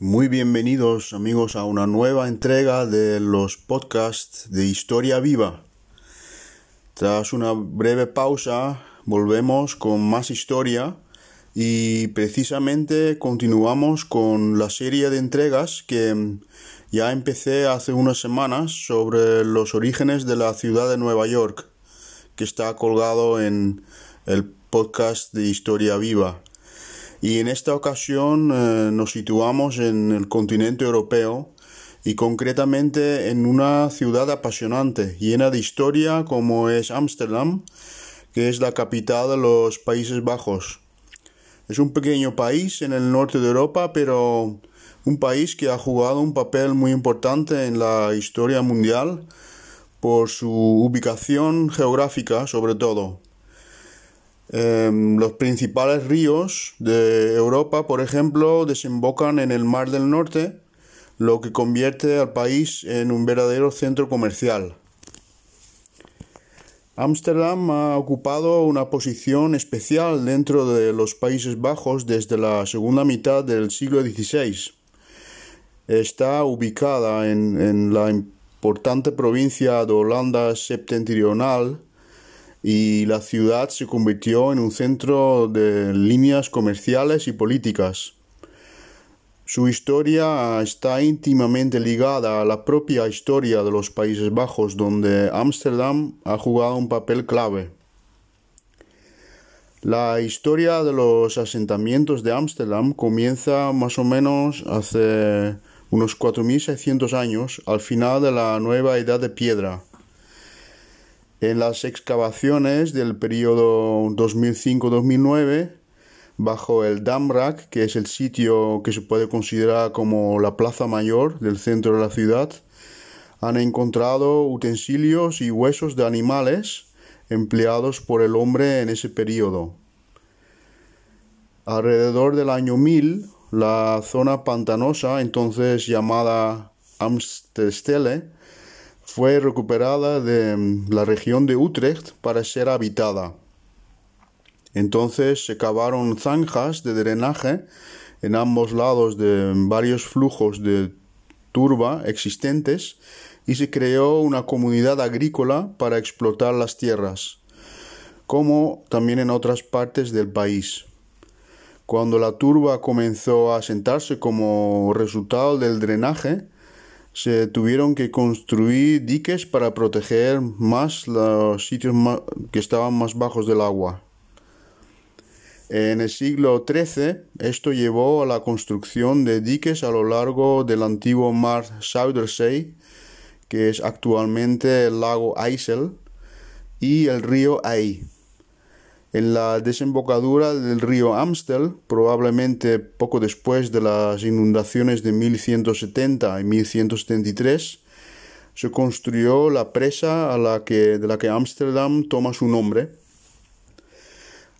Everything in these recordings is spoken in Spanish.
Muy bienvenidos amigos a una nueva entrega de los podcasts de Historia Viva. Tras una breve pausa volvemos con más historia y precisamente continuamos con la serie de entregas que ya empecé hace unas semanas sobre los orígenes de la ciudad de Nueva York, que está colgado en el podcast de Historia Viva. Y en esta ocasión eh, nos situamos en el continente europeo y concretamente en una ciudad apasionante, llena de historia como es Ámsterdam, que es la capital de los Países Bajos. Es un pequeño país en el norte de Europa, pero un país que ha jugado un papel muy importante en la historia mundial por su ubicación geográfica sobre todo. Em, los principales ríos de Europa, por ejemplo, desembocan en el Mar del Norte, lo que convierte al país en un verdadero centro comercial. Ámsterdam ha ocupado una posición especial dentro de los Países Bajos desde la segunda mitad del siglo XVI. Está ubicada en, en la importante provincia de Holanda septentrional, y la ciudad se convirtió en un centro de líneas comerciales y políticas. Su historia está íntimamente ligada a la propia historia de los Países Bajos, donde Ámsterdam ha jugado un papel clave. La historia de los asentamientos de Ámsterdam comienza más o menos hace unos 4.600 años, al final de la nueva Edad de Piedra. En las excavaciones del periodo 2005-2009, bajo el Damrak, que es el sitio que se puede considerar como la plaza mayor del centro de la ciudad, han encontrado utensilios y huesos de animales empleados por el hombre en ese periodo. Alrededor del año 1000, la zona pantanosa, entonces llamada Amsterdam, fue recuperada de mm, la región de Utrecht para ser habitada. Entonces se cavaron zanjas de drenaje en ambos lados de varios flujos de turba existentes y se creó una comunidad agrícola para explotar las tierras, como también en otras partes del país. Cuando la turba comenzó a asentarse como resultado del drenaje, se tuvieron que construir diques para proteger más los sitios que estaban más bajos del agua. En el siglo XIII esto llevó a la construcción de diques a lo largo del antiguo mar Zuiderzee, que es actualmente el lago Eisel, y el río Ey. En la desembocadura del río Amstel, probablemente poco después de las inundaciones de 1170 y 1173, se construyó la presa a la que, de la que Ámsterdam toma su nombre.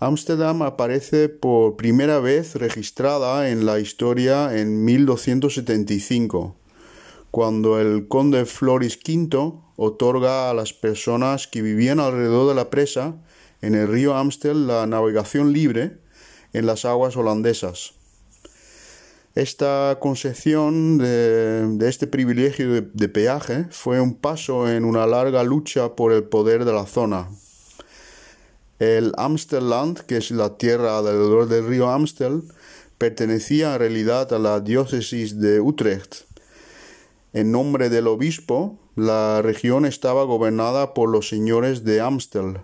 Ámsterdam aparece por primera vez registrada en la historia en 1275, cuando el conde Floris V otorga a las personas que vivían alrededor de la presa en el río Amstel la navegación libre en las aguas holandesas. Esta concesión de, este privilegio de, peaje fue un paso en una larga lucha por el poder de la zona. El Amstelland, que es la tierra alrededor del río Amstel, pertenecía en realidad a la diócesis de Utrecht. En nombre del obispo, la región estaba gobernada por los señores de Amstel,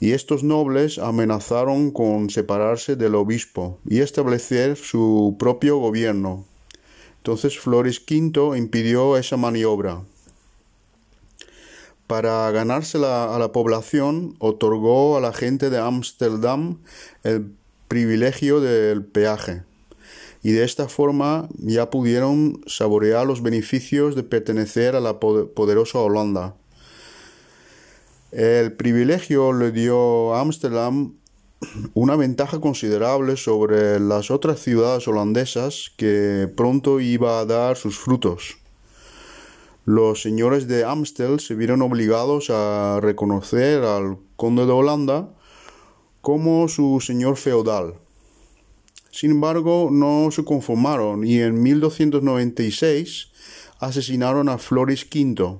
y estos nobles amenazaron con separarse del obispo y establecer su propio gobierno. Entonces Floris V impidió esa maniobra. Para ganarse a la población, otorgó a la gente de Ámsterdam el privilegio del peaje, y de esta forma ya pudieron saborear los beneficios de pertenecer a la poderosa Holanda. El privilegio le dio a Ámsterdam una ventaja considerable sobre las otras ciudades holandesas que pronto iba a dar sus frutos. Los señores de Amstel se vieron obligados a reconocer al conde de Holanda como su señor feudal. Sin embargo, no se conformaron y en 1296 asesinaron a Floris V.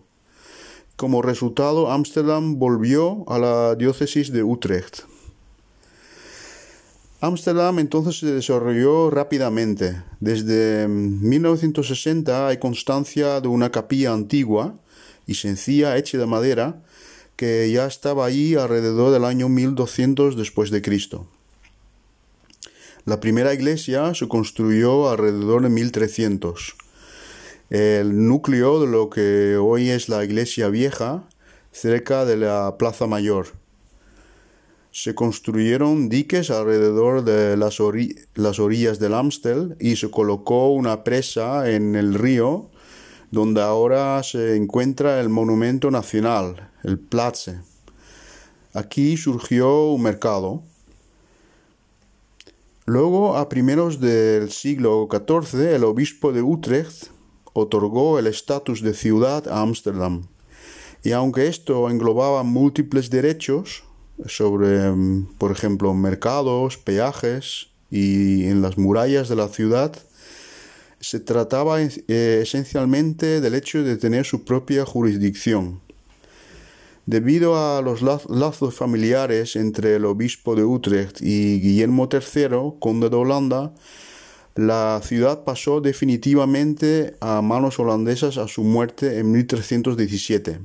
Como resultado, Ámsterdam volvió a la diócesis de Utrecht. Ámsterdam entonces se desarrolló rápidamente. Desde 1960 hay constancia de una capilla antigua y sencilla hecha de madera que ya estaba ahí alrededor del año 1200 después de Cristo. La primera iglesia se construyó alrededor de 1300. El núcleo de lo que hoy es la iglesia vieja, cerca de la Plaza Mayor se construyeron diques alrededor de las, orillas del Amstel y se colocó una presa en el río donde ahora se encuentra el monumento nacional, el Platze. Aquí surgió un mercado. Luego, a primeros del siglo XIV, el obispo de Utrecht otorgó el estatus de ciudad a Ámsterdam. Y aunque esto englobaba múltiples derechos, sobre, mm, por ejemplo, mercados, peajes y en las murallas de la ciudad, se trataba eh, esencialmente del hecho de tener su propia jurisdicción. Debido a los lazos familiares entre el obispo de Utrecht y Guillermo III, conde de Holanda, la ciudad pasó definitivamente a manos holandesas a su muerte en 1317.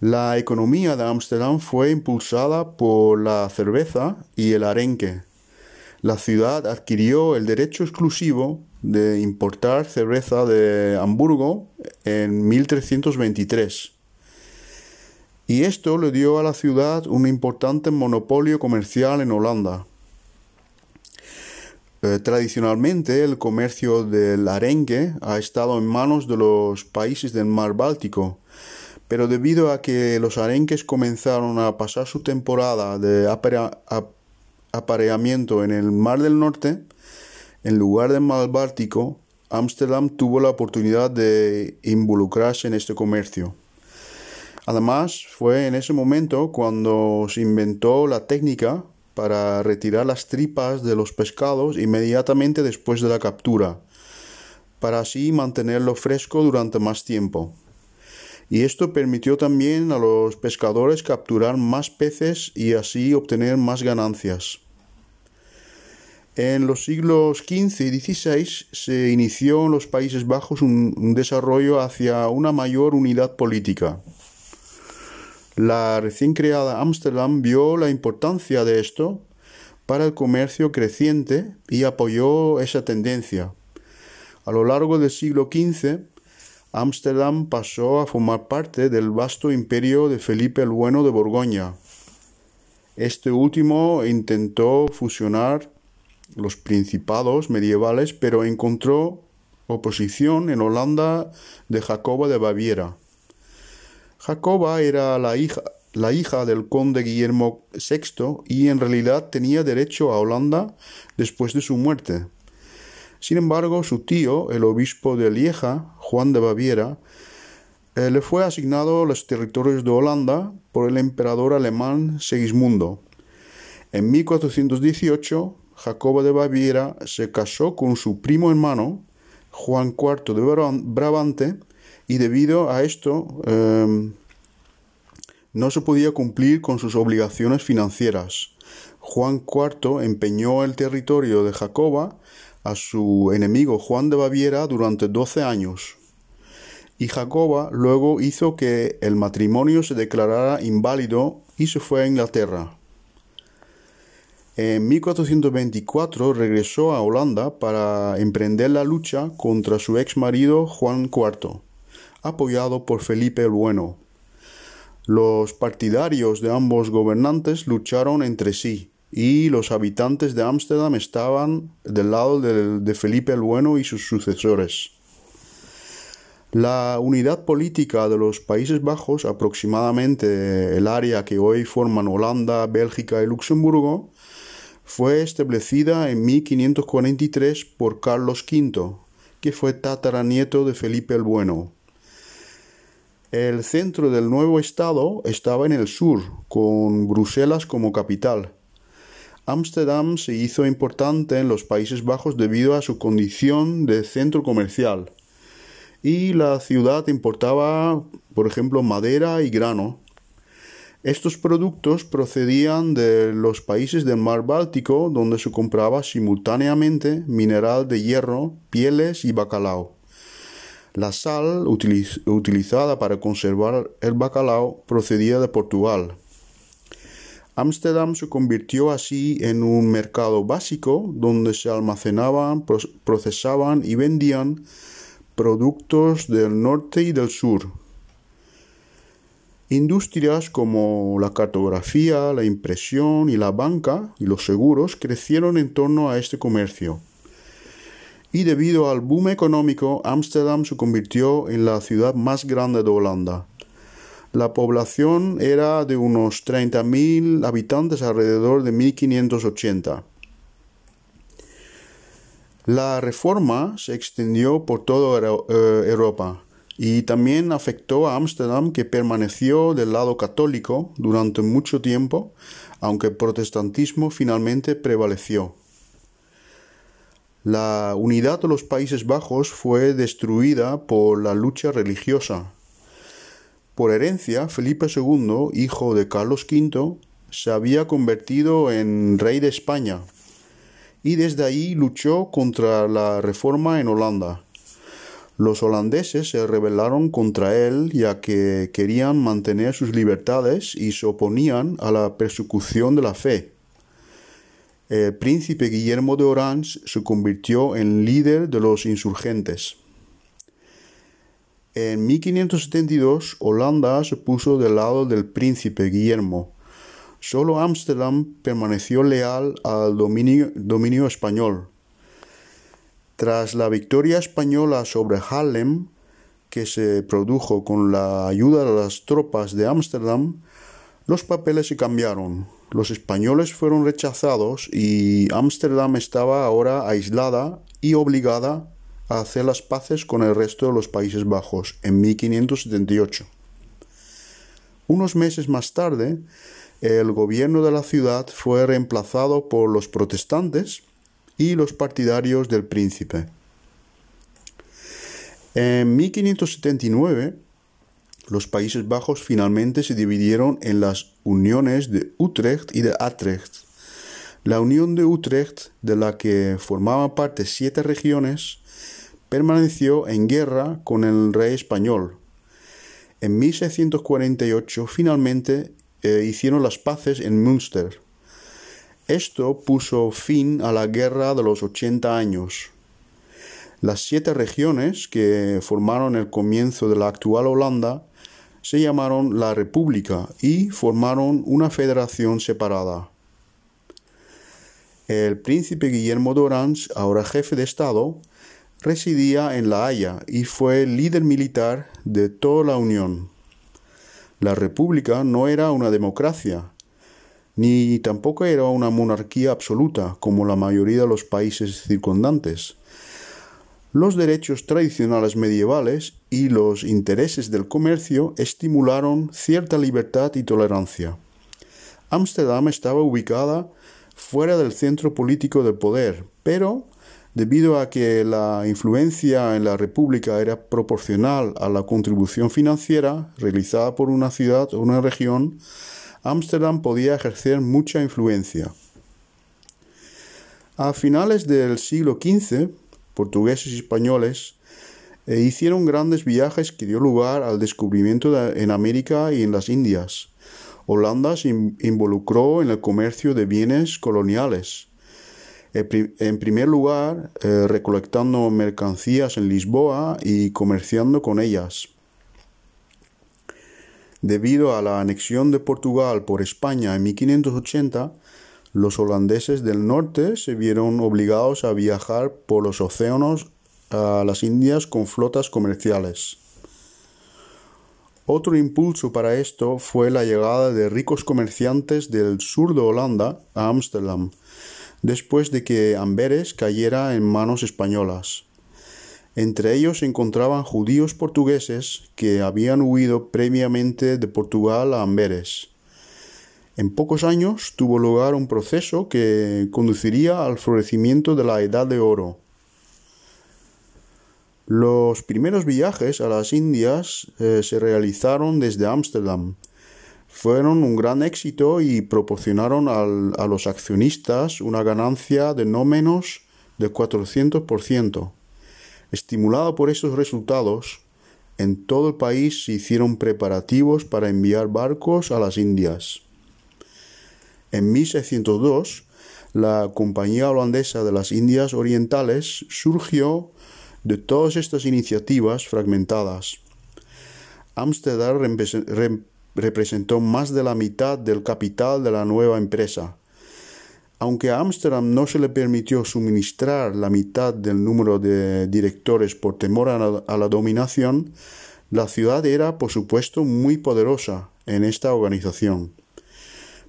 La economía de Ámsterdam fue impulsada por la cerveza y el arenque. La ciudad adquirió el derecho exclusivo de importar cerveza de Hamburgo en 1323. Y esto le dio a la ciudad un importante monopolio comercial en Holanda. Eh, tradicionalmente el comercio del arenque ha estado en manos de los países del mar Báltico, pero debido a que los arenques comenzaron a pasar su temporada de apareamiento en el Mar del Norte, en lugar del Mar Báltico, Ámsterdam tuvo la oportunidad de involucrarse en este comercio. Además, fue en ese momento cuando se inventó la técnica para retirar las tripas de los pescados inmediatamente después de la captura, para así mantenerlo fresco durante más tiempo y esto permitió también a los pescadores capturar más peces y así obtener más ganancias. En los siglos XV y XVI se inició en los Países Bajos un, desarrollo hacia una mayor unidad política. La recién creada Ámsterdam vio la importancia de esto para el comercio creciente y apoyó esa tendencia. A lo largo del siglo XV, Ámsterdam pasó a formar parte del vasto imperio de Felipe el Bueno de Borgoña. Este último intentó fusionar los principados medievales, pero encontró oposición en Holanda de Jacoba de Baviera. Jacoba era la hija, la hija del conde Guillermo VI y en realidad tenía derecho a Holanda después de su muerte. Sin embargo, su tío, el obispo de Lieja, Juan de Baviera, eh, le fue asignado los territorios de Holanda por el emperador alemán Segismundo. En 1418, Jacobo de Baviera se casó con su primo hermano, Juan IV de Brabante, y debido a esto em, no se podía cumplir con sus obligaciones financieras. Juan IV empeñó el territorio de Jacoba a su enemigo Juan de Baviera durante doce años. Y Jacoba luego hizo que el matrimonio se declarara inválido y se fue a Inglaterra. En 1424 regresó a Holanda para emprender la lucha contra su ex marido Juan IV, apoyado por Felipe el Bueno. Los partidarios de ambos gobernantes lucharon entre sí y los habitantes de Ámsterdam estaban del lado de, Felipe el Bueno y sus sucesores. La unidad política de los Países Bajos, aproximadamente el área que hoy forman Holanda, Bélgica y Luxemburgo, fue establecida en 1543 por Carlos V, que fue tataranieto de Felipe el Bueno. El centro del nuevo estado estaba en el sur, con Bruselas como capital, Ámsterdam se hizo importante en los Países Bajos debido a su condición de centro comercial. Y la ciudad importaba, por ejemplo, madera y grano. Estos productos procedían de los países del mar Báltico, donde se compraba simultáneamente mineral de hierro, pieles y bacalao. La sal utilizada para conservar el bacalao procedía de Portugal. Ámsterdam se convirtió así en un mercado básico donde se almacenaban, procesaban y vendían productos del norte y del sur. Industrias como la cartografía, la impresión y la banca y los seguros crecieron en torno a este comercio. Y debido al boom económico, Ámsterdam se convirtió en la ciudad más grande de Holanda. La población era de unos 30.000 habitantes alrededor de 1580. La reforma se extendió por toda eh, Europa y también afectó a Ámsterdam que permaneció del lado católico durante mucho tiempo, aunque el protestantismo finalmente prevaleció. La unidad de los Países Bajos fue destruida por la lucha religiosa por herencia, Felipe II, hijo de Carlos V, se había convertido en rey de España y desde ahí luchó contra la reforma en Holanda. Los holandeses se rebelaron contra él ya que querían mantener sus libertades y se oponían a la persecución de la fe. El príncipe Guillermo de Orange se convirtió en líder de los insurgentes. En 1572 Holanda se puso del lado del príncipe Guillermo. Solo Ámsterdam permaneció leal al dominio, español. Tras la victoria española sobre Haarlem, que se produjo con la ayuda de las tropas de Ámsterdam, los papeles se cambiaron. Los españoles fueron rechazados y Ámsterdam estaba ahora aislada y obligada a hacer las paces con el resto de los Países Bajos en 1578. Unos meses más tarde, el gobierno de la ciudad fue reemplazado por los protestantes y los partidarios del príncipe. En 1579, los Países Bajos finalmente se dividieron en las uniones de Utrecht y de Atrecht. La unión de Utrecht, de la que formaban parte siete regiones, permaneció en guerra con el rey español. En 1648 finalmente eh, hicieron las paces en Münster. Esto puso fin a la guerra de los 80 años. Las siete regiones que formaron el comienzo de la actual Holanda se llamaron la República y formaron una federación separada. El príncipe Guillermo de Orange, ahora jefe de Estado, residía en La Haya y fue líder militar de toda la Unión. La República no era una democracia, ni tampoco era una monarquía absoluta como la mayoría de los países circundantes. Los derechos tradicionales medievales y los intereses del comercio estimularon cierta libertad y tolerancia. Ámsterdam estaba ubicada fuera del centro político del poder, pero Debido a que la influencia en la República era proporcional a la contribución financiera realizada por una ciudad o una región, Ámsterdam podía ejercer mucha influencia. A finales del siglo XV, portugueses y españoles eh, hicieron grandes viajes que dio lugar al descubrimiento en América y en las Indias. Holanda se involucró en el comercio de bienes coloniales en primer lugar, eh, recolectando mercancías en Lisboa y comerciando con ellas. Debido a la anexión de Portugal por España en 1580, los holandeses del norte se vieron obligados a viajar por los océanos a las Indias con flotas comerciales. Otro impulso para esto fue la llegada de ricos comerciantes del sur de Holanda a Ámsterdam, después de que Amberes cayera en manos españolas. Entre ellos se encontraban judíos portugueses que habían huido previamente de Portugal a Amberes. En pocos años tuvo lugar un proceso que conduciría al florecimiento de la Edad de Oro. Los primeros viajes a las Indias eh, se realizaron desde Ámsterdam. Fueron un gran éxito y proporcionaron a los accionistas una ganancia de no menos de 400%. Estimulado por esos resultados, en todo el país se hicieron preparativos para enviar barcos a las Indias. En 1602, la Compañía Holandesa de las Indias Orientales surgió de todas estas iniciativas fragmentadas. Amsterdam representó más de la mitad del capital de la nueva empresa. Aunque a Ámsterdam no se le permitió suministrar la mitad del número de directores por temor a la, dominación, la ciudad era, por supuesto, muy poderosa en esta organización.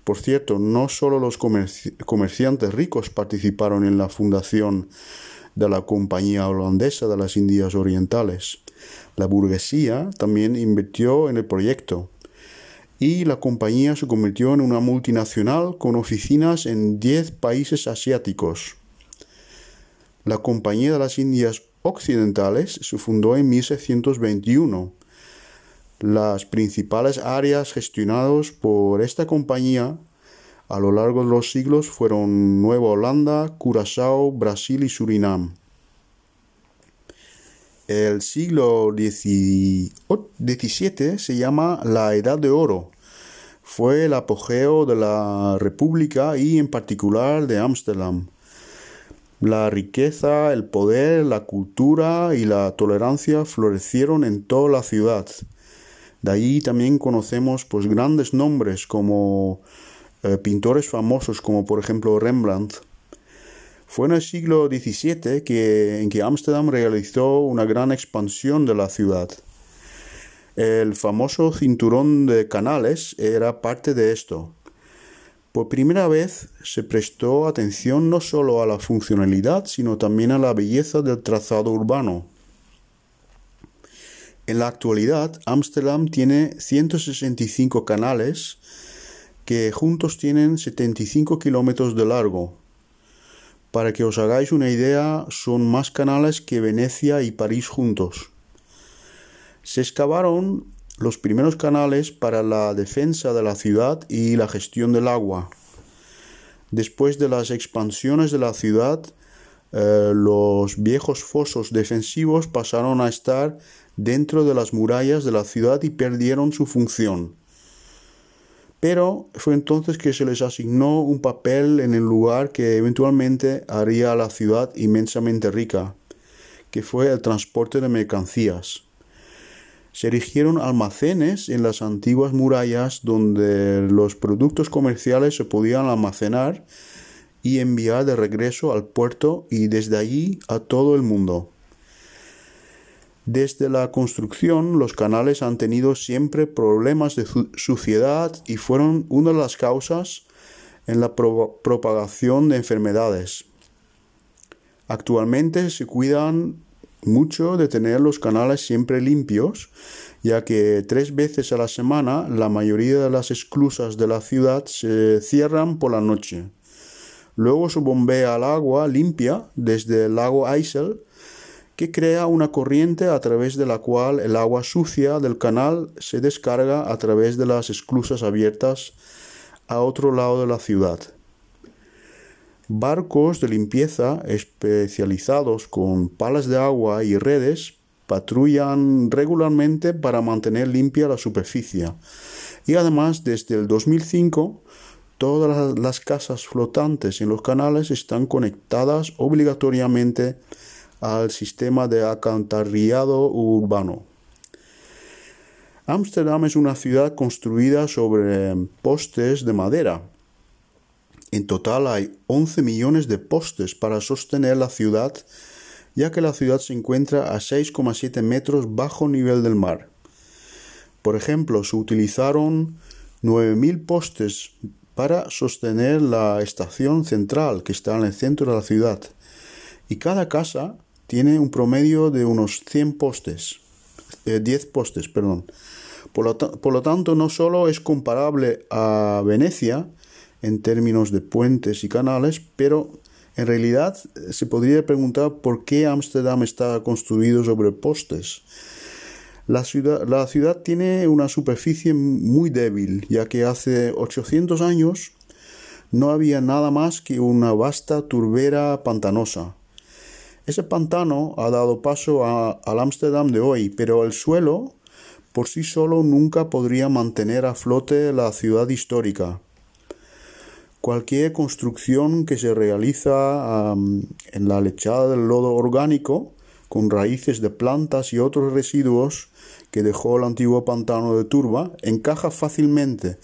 Por cierto, no solo los comerciantes ricos participaron en la fundación de la Compañía Holandesa de las Indias Orientales. La burguesía también invirtió en el proyecto y la compañía se convirtió en una multinacional con oficinas en 10 países asiáticos. La Compañía de las Indias Occidentales se fundó en 1621. Las principales áreas gestionadas por esta compañía a lo largo de los siglos fueron Nueva Holanda, Curazao, Brasil y Surinam. El siglo XVII se llama la Edad de Oro. Fue el apogeo de la República y en particular de Ámsterdam. La riqueza, el poder, la cultura y la tolerancia florecieron en toda la ciudad. De ahí también conocemos pues, grandes nombres como eh, pintores famosos como por ejemplo Rembrandt fue en el siglo XVII que, en que Ámsterdam realizó una gran expansión de la ciudad. El famoso cinturón de canales era parte de esto. Por primera vez se prestó atención no solo a la funcionalidad, sino también a la belleza del trazado urbano. En la actualidad, Ámsterdam tiene 165 canales que juntos tienen 75 kilómetros de largo, para que os hagáis una idea, son más canales que Venecia y París juntos. Se excavaron los primeros canales para la defensa de la ciudad y la gestión del agua. Después de las expansiones de la ciudad, eh, los viejos fosos defensivos pasaron a estar dentro de las murallas de la ciudad y perdieron su función. Pero fue entonces que se les asignó un papel en el lugar que eventualmente haría a la ciudad inmensamente rica, que fue el transporte de mercancías. Se erigieron almacenes en las antiguas murallas donde los productos comerciales se podían almacenar y enviar de regreso al puerto y desde allí a todo el mundo. Desde la construcción, los canales han tenido siempre problemas de suciedad y fueron una de las causas en la propagación de enfermedades. Actualmente se cuidan mucho de tener los canales siempre limpios, ya que tres veces a la semana la mayoría de las esclusas de la ciudad se cierran por la noche. Luego se bombea el agua limpia desde el lago Eisel que crea una corriente a través de la cual el agua sucia del canal se descarga a través de las esclusas abiertas a otro lado de la ciudad. Barcos de limpieza especializados con palas de agua y redes patrullan regularmente para mantener limpia la superficie. Y además, desde el 2005, todas las casas flotantes en los canales están conectadas obligatoriamente al sistema de alcantarillado urbano. Ámsterdam es una ciudad construida sobre postes de madera. En total hay 11 millones de postes para sostener la ciudad, ya que la ciudad se encuentra a 6,7 metros bajo nivel del mar. Por ejemplo, se utilizaron 9.000 postes para sostener la estación central que está en el centro de la ciudad. Y cada casa tiene un promedio de unos 100 postes, 10 eh, postes, perdón. Por lo, tanto, no solo es comparable a Venecia en términos de puentes y canales, pero en realidad se podría preguntar por qué Ámsterdam está construido sobre postes. La ciudad, la ciudad, tiene una superficie muy débil, ya que hace 800 años no había nada más que una vasta turbera pantanosa. Ese pantano ha dado paso al Ámsterdam de hoy, pero el suelo por sí solo nunca podría mantener a flote la ciudad histórica. Cualquier construcción que se realiza en la lechada del lodo orgánico, con raíces de plantas y otros residuos que dejó el antiguo pantano de turba, encaja fácilmente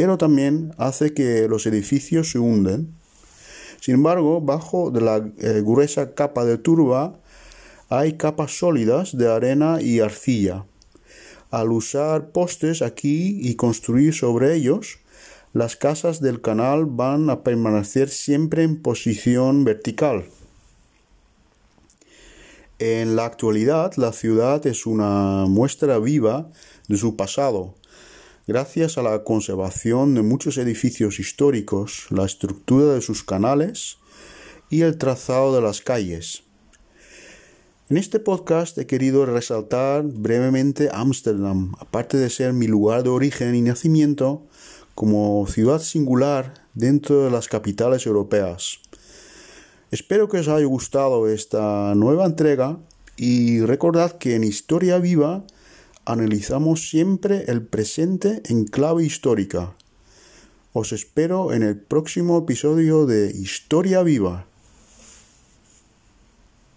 pero también hace que los edificios se hunden. Sin embargo, bajo de la eh, gruesa capa de turba hay capas sólidas de arena y arcilla. Al usar postes aquí y construir sobre ellos, las casas del canal van a permanecer siempre en posición vertical. En la actualidad, la ciudad es una muestra viva de su pasado, Gracias a la conservación de muchos edificios históricos, la estructura de sus canales y el trazado de las calles. En este podcast he querido resaltar brevemente Ámsterdam, aparte de ser mi lugar de origen y nacimiento, como ciudad singular dentro de las capitales europeas. Espero que os haya gustado esta nueva entrega y recordad que en Historia Viva analizamos siempre el presente en clave histórica. Os espero en el próximo episodio de Historia Viva.